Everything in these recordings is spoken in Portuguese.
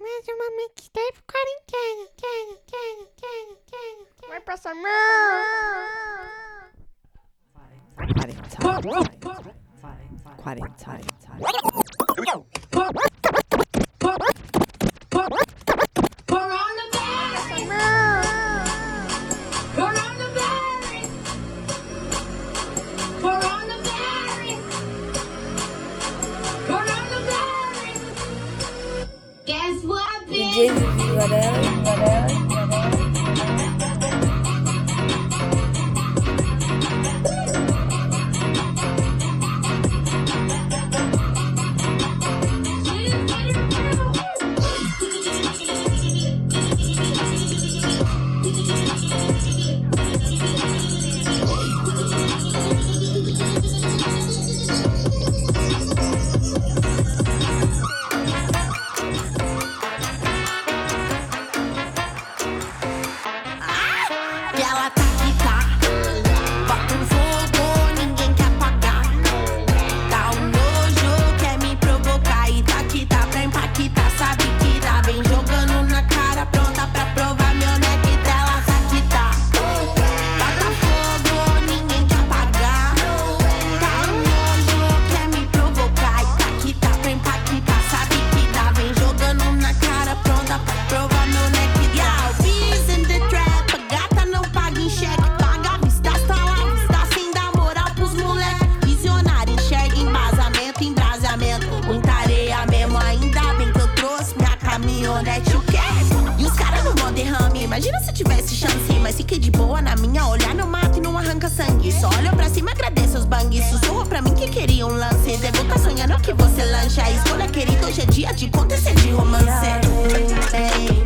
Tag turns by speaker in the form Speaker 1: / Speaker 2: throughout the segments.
Speaker 1: Mais uma mixtape é quarentena. Tena, tena, tena, tena, Vai passar mal.
Speaker 2: Quarentena. Quarentena. Quarentena. James Varel. Varel. sangue. Só olho pra cima, agradeço os bangs. sussurro pra mim que queria um lance. Devo tá sonhando que você lancha. Escolha, querido, hoje é dia de acontecer de romance.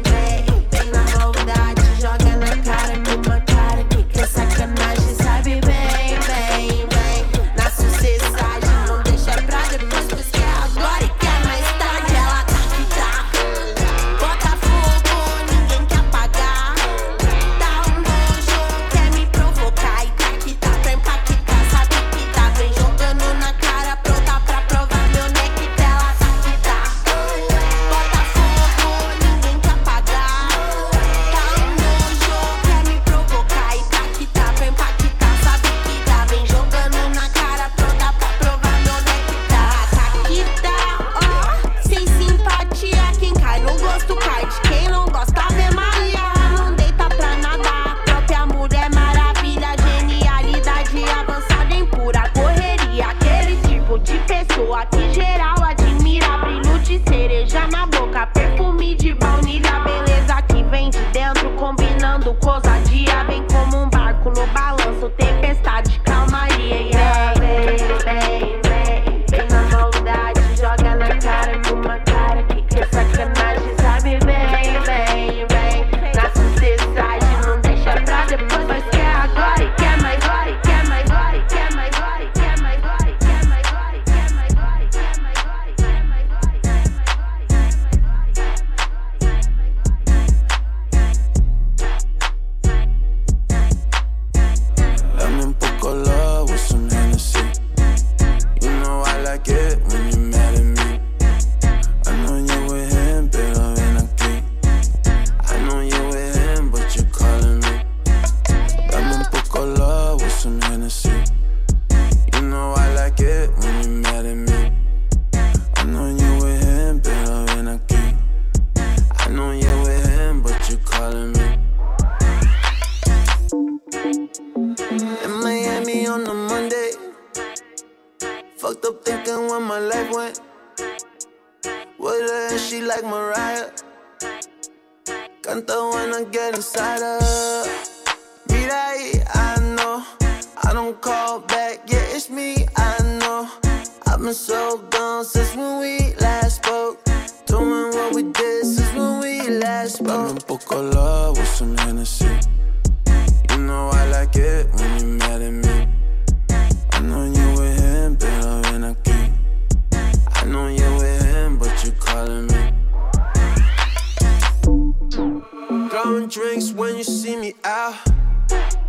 Speaker 3: Blowing drinks when you see me out.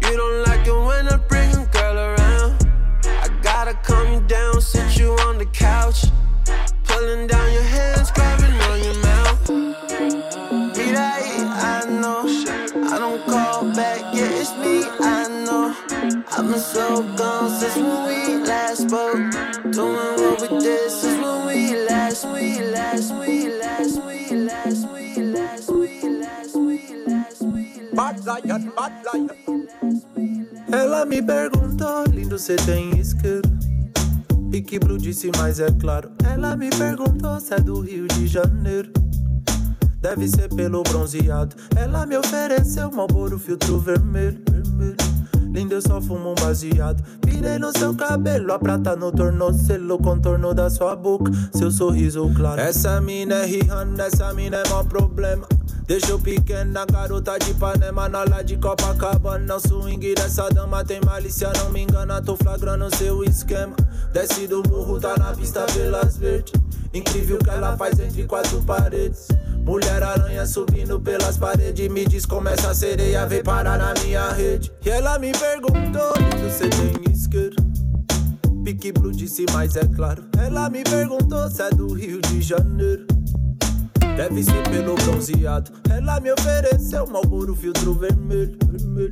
Speaker 3: You don't like it when I bring a girl around. I gotta calm you down, sit you on the couch. Pulling down your hands, grabbing on your mouth. Me that I know. I don't call back, yeah, it's me, I know. I've been so gone since when we last spoke. Doing what we did since when we last, we last, we last, we last, we last. We bad. Ela me perguntou, lindo, cê tem isqueiro? Pique Blue disse, mas é claro. Ela me perguntou se é do Rio de Janeiro. Deve ser pelo bronzeado. Ela me ofereceu Malboro filtro vermelho, vermelho. Linda, eu só fumo um baseado. Pirei no seu cabelo, a prata no tornozelo, contorno da sua boca, seu sorriso claro. Essa mina é Rihanna, essa mina é mó problema. Deixa eu pequena, garota de Panema, na lá de Copacabana. O swing dessa dama tem malícia, não me engana, tô flagrando seu esquema. Desce do morro, tá na pista pelas verdes. Incrível que ela faz entre quatro paredes. Mulher aranha subindo pelas paredes. Me diz como essa sereia veio parar na minha rede. E ela me perguntou: você tem isqueiro? Pique Blue disse, mas é claro. Ela me perguntou se é do Rio de Janeiro. Deve ser pelo bronzeado. Ela me ofereceu um Malboro filtro vermelho, vermelho.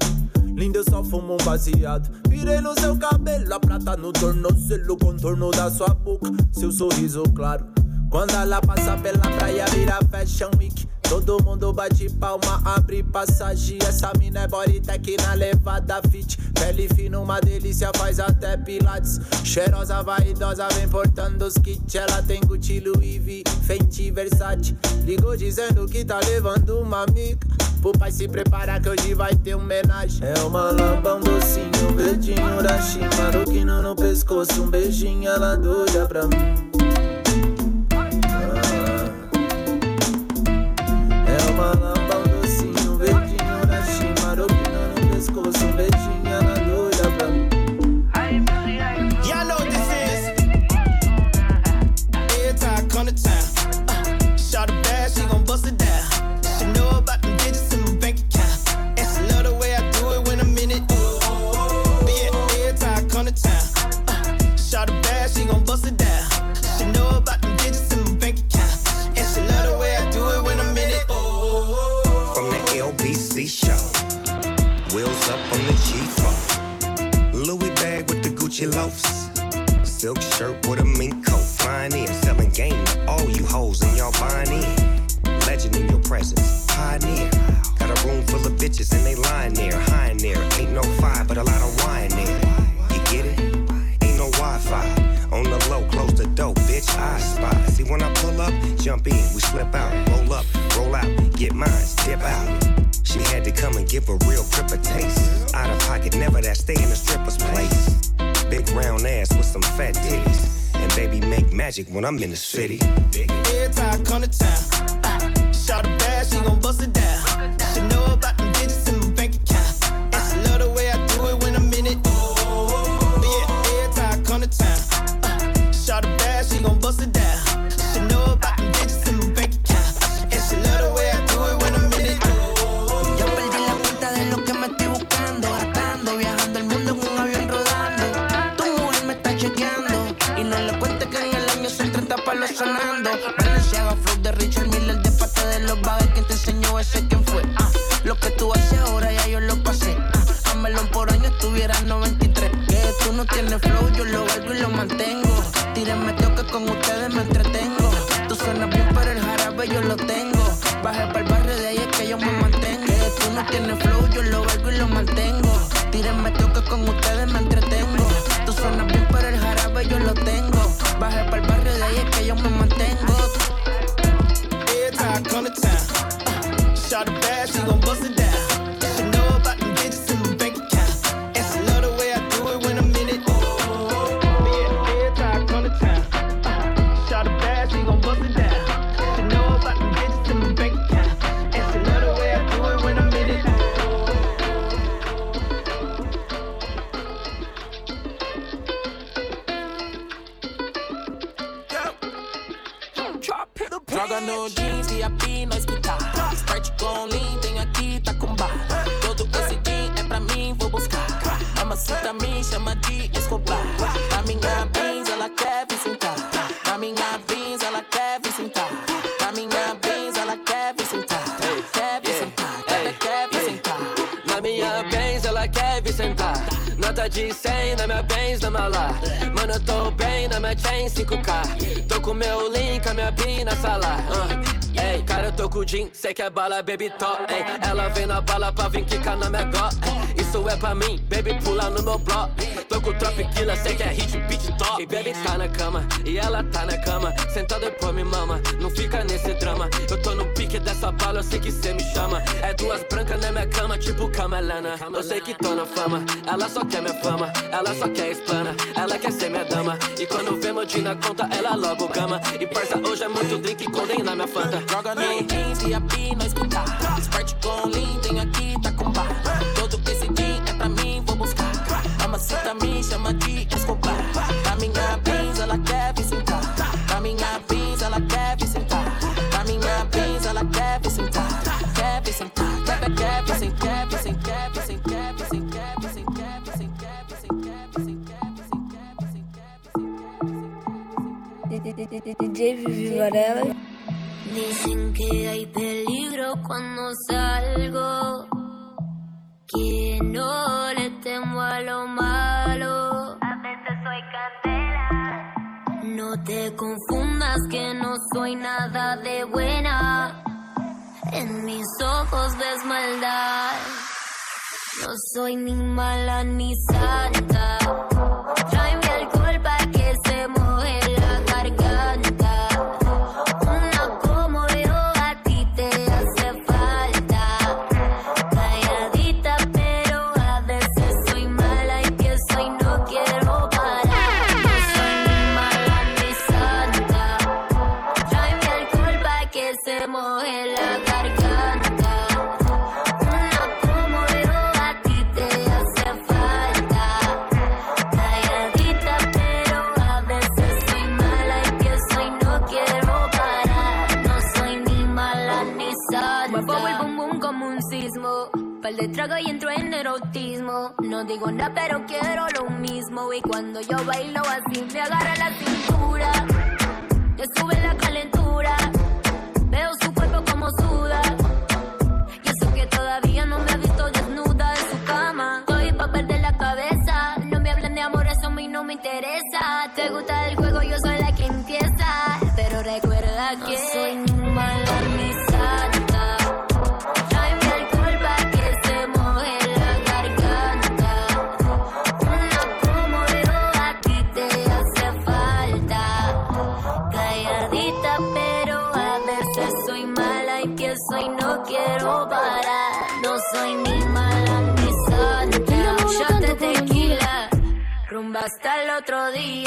Speaker 3: Linda, eu só fumo um baseado. Virei no seu cabelo, a prata no tornozelo, contorno da sua boca, seu sorriso claro. Quando ela passa pela praia, vira Fashion Week. Todo mundo bate palma, abre passagem. Essa mina é bodytech na levada fit. Pele fina, uma delícia, faz até pilates. Cheirosa, vaidosa, vem portando os kits. Ela tem Gucci, Louis V, Fenty, Versace. Ligou dizendo que tá levando uma amiga. Pro pai se preparar que hoje vai ter um homenagem. É uma lamba, um docinho, um verdinho da Maroquino no pescoço, um beijinho, ela doida pra mim.
Speaker 4: In,
Speaker 5: we slip out, roll up, roll out, get mines, dip out. She had to come and give a real crip a taste. Out of pocket, never that stay in a stripper's place. Big round ass with some fat titties. And baby make magic when I'm in the city.
Speaker 4: Every time I come to town, shot a bad, she gon' bust it down.
Speaker 2: No
Speaker 6: jeans e a P nós quitar. Sprite com lean, aqui, tá com bar. Todo esse jean é pra mim, vou buscar. A macita me chama de Escobar. Na minha Benz ela quer vir sentar. Na minha Benz ela quer vir sentar. Na minha Benz ela quer vir sentar. Quer vir sentar, quer, quer vir sentar.
Speaker 7: Na minha Benz ela quer vir sentar Nota de 100 na minha Benz na mala Mano eu tô na minha chain 5K Tô com meu link, a minha pin na sala uh. Ei, cara eu tô com com jean, cê quer bala, baby top. Ei, ela vem na bala pra vir quicar na minha go. Isso é pra mim, baby pula no meu bloco. Tô com o Trop Killa, cê quer hit, beat top. E baby tá na cama, e ela tá na cama. Sentada por me mama, não fica nesse drama. Eu tô no pique dessa bala, eu sei que cê me chama. É duas brancas na minha cama, tipo camelana. Eu sei que tô na fama, ela só quer minha fama. Ela só quer explana, ela quer ser minha dama. E quando vê meu na conta, ela logo gama. E parça, hoje é muito drink, condena minha fanta.
Speaker 6: Joga no jeans e a P nós escutar. Sprite com lean, tem aqui,
Speaker 8: DJ Vivi Varela.
Speaker 9: Dicen que hay peligro cuando salgo, que no le temo a lo malo. A veces soy candela. No te confundas que no soy nada de buena. En mis ojos ves maldad. No soy ni mala ni santa. Se moje la garganta. Una como yo a ti te hace falta. Calladita, pero a veces soy mala y pienso y no quiero parar. No soy ni mala ni santa. Muevo el bum bum como un sismo. Pal de trago y entro en erotismo. No digo nada, pero quiero lo mismo. Y cuando yo bailo así, me agarra la cintura. Le sube la calentura.
Speaker 10: melody.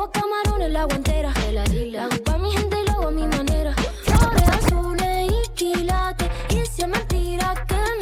Speaker 10: Llevo camarones la guantera. Hago pa' mi gente y lo hago a mi manera. Flores azules y quilates. Y si es mentira que me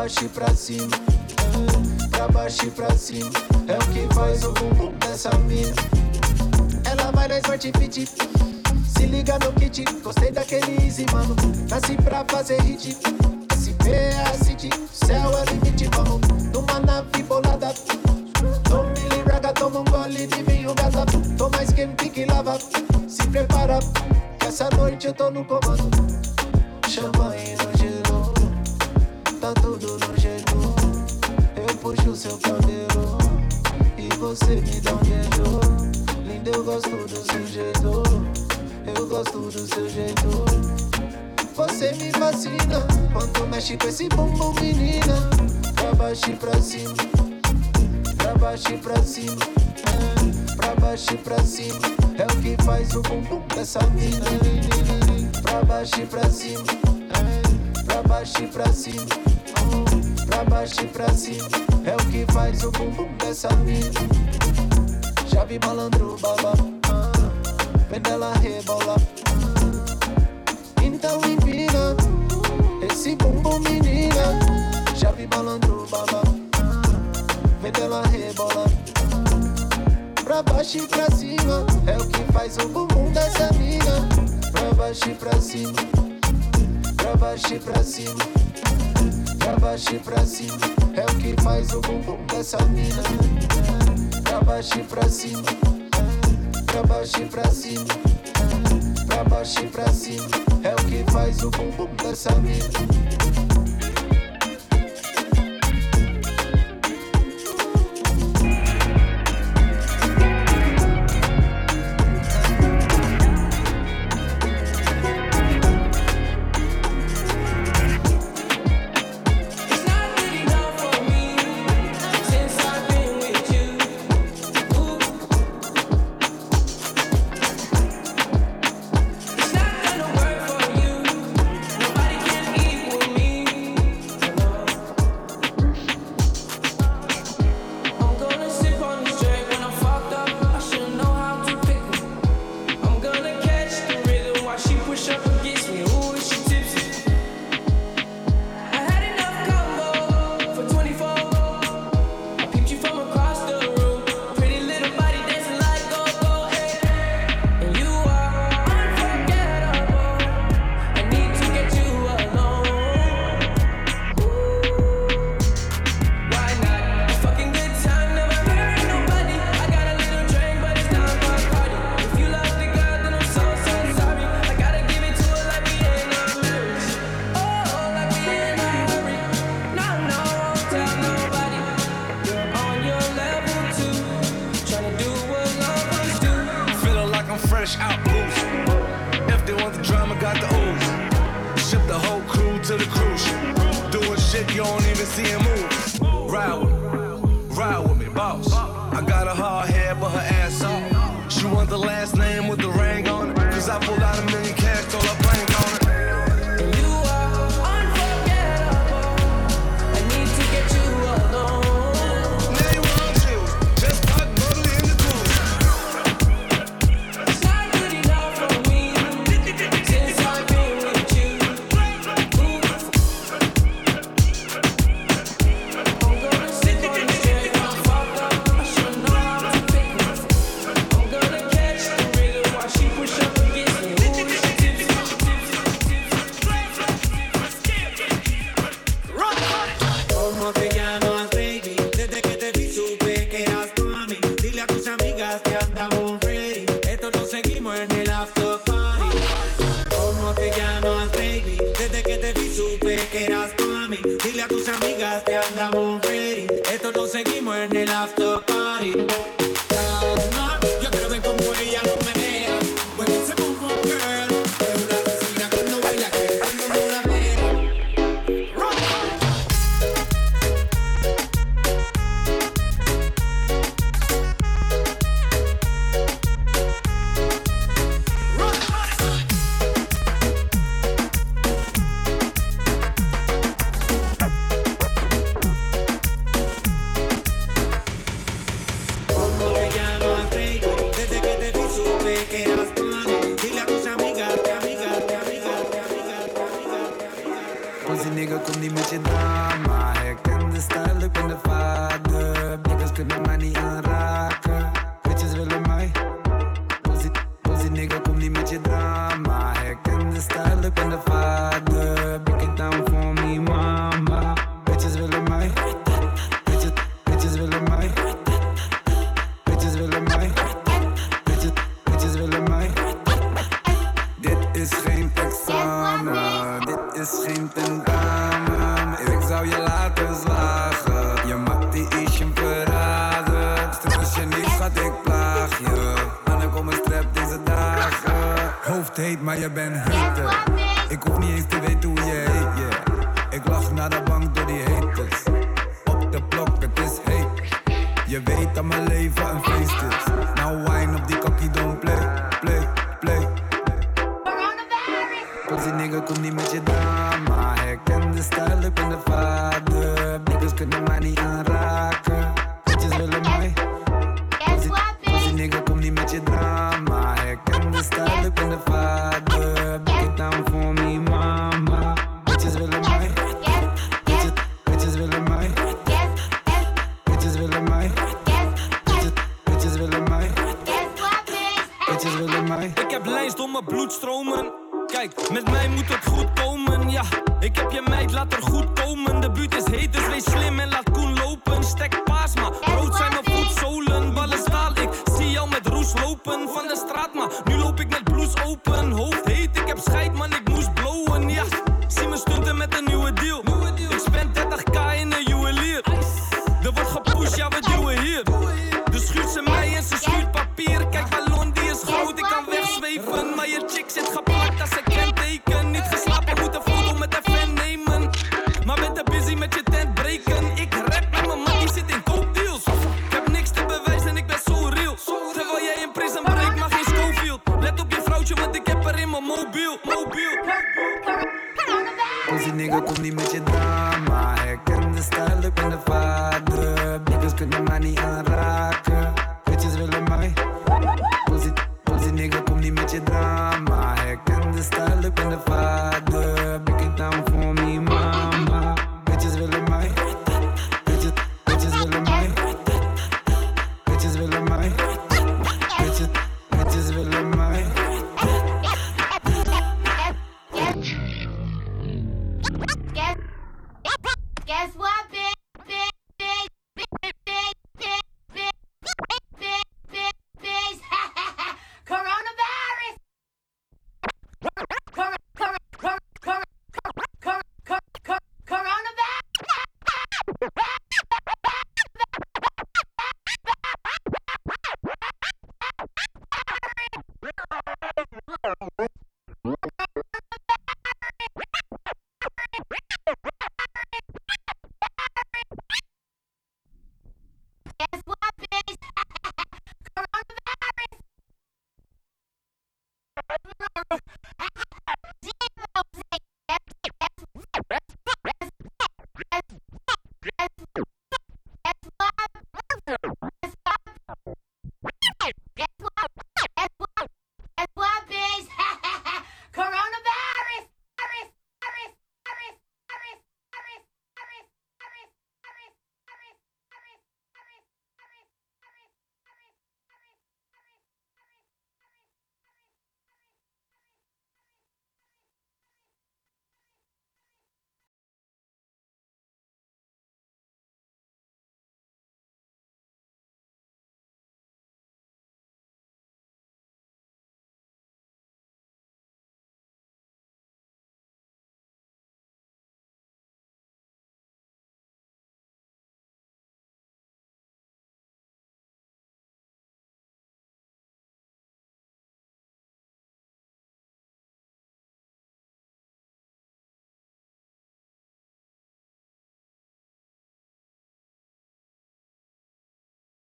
Speaker 11: baixo e pra cima, pra baixo e pra cima. É o que faz o bumbum dessa mina. Ela vai na Smart Fit. Se liga no kit, gostei daquele easy, mano. Nasci pra fazer hit. SP é a city, céu é limite, vamos numa nave bolada. Tome raga, toma um gole de vinho gata. Toma esquenta que lava. Se prepara, essa noite eu tô no comando. Chama aí no gelo, tudo no gelo. Eu puxo seu cabelo e você me dá um beijo. Lindo, eu gosto do seu jeito. Eu gosto do seu jeito. Você me fascina quando mexe com esse bumbum, menina. Pra baixo e pra cima, pra baixo e pra cima, é. pra baixo e pra cima. É o que faz o bumbum dessa mina. Pra baixo e pra cima, pra baixo e pra cima, pra baixo e pra cima. É o que faz o bumbum dessa mina. Já vi malandro baba, ah, vendo ela rebola. Então empina esse bumbum, menina. Já vi malandro baba, vendo ela rebola. Pra baixo e pra cima, é o que faz o bumbum dessa mina. Pra baixo e pra cima, pra baixo e pra cima, baixo e pra cima, é o que faz o bumbum dessa mina. Pra baixo e pra cima, pra baixo e pra cima, pra baixo e pra cima, é o que faz o bumbum dessa mina.
Speaker 12: show. To the
Speaker 13: cruise. Doing shit you don't even see him move. Ride with me, ride with me, boss. I got a hard head, but her ass off. She want the last name with the ring on it. Cause I pulled out a
Speaker 14: schat, ik plaag je. Mannen komen strep deze dagen. Hoofd heet, maar je bent heter. Ik hoef niet eens te weten hoe je heet, yeah. Ik lach naar de bank door die haters. Op de blok, het is heet. Je weet dat mijn leven een feest is. Nou wine op die kokkie, don't play, play, play. Pussy nigga, kom niet met je drama. Herken de stijl, ik ben de vader. mij. Ik heb lijst om mijn bloed stromen. Kijk, met mij moet het goed komen, ja. Ik heb je meid, laat er goed komen. De buurt is heet, dus wees slim en laat Koen lopen. Stek paas, maar rood zijn mijn voetzolen.
Speaker 15: Ballen staal, ik zie jou met roes lopen. Van de straat, maar Pussy nigga komt niet met je dame, maar herkende stijl, ik in the vader. Niggas kunnen mij niet aanraken.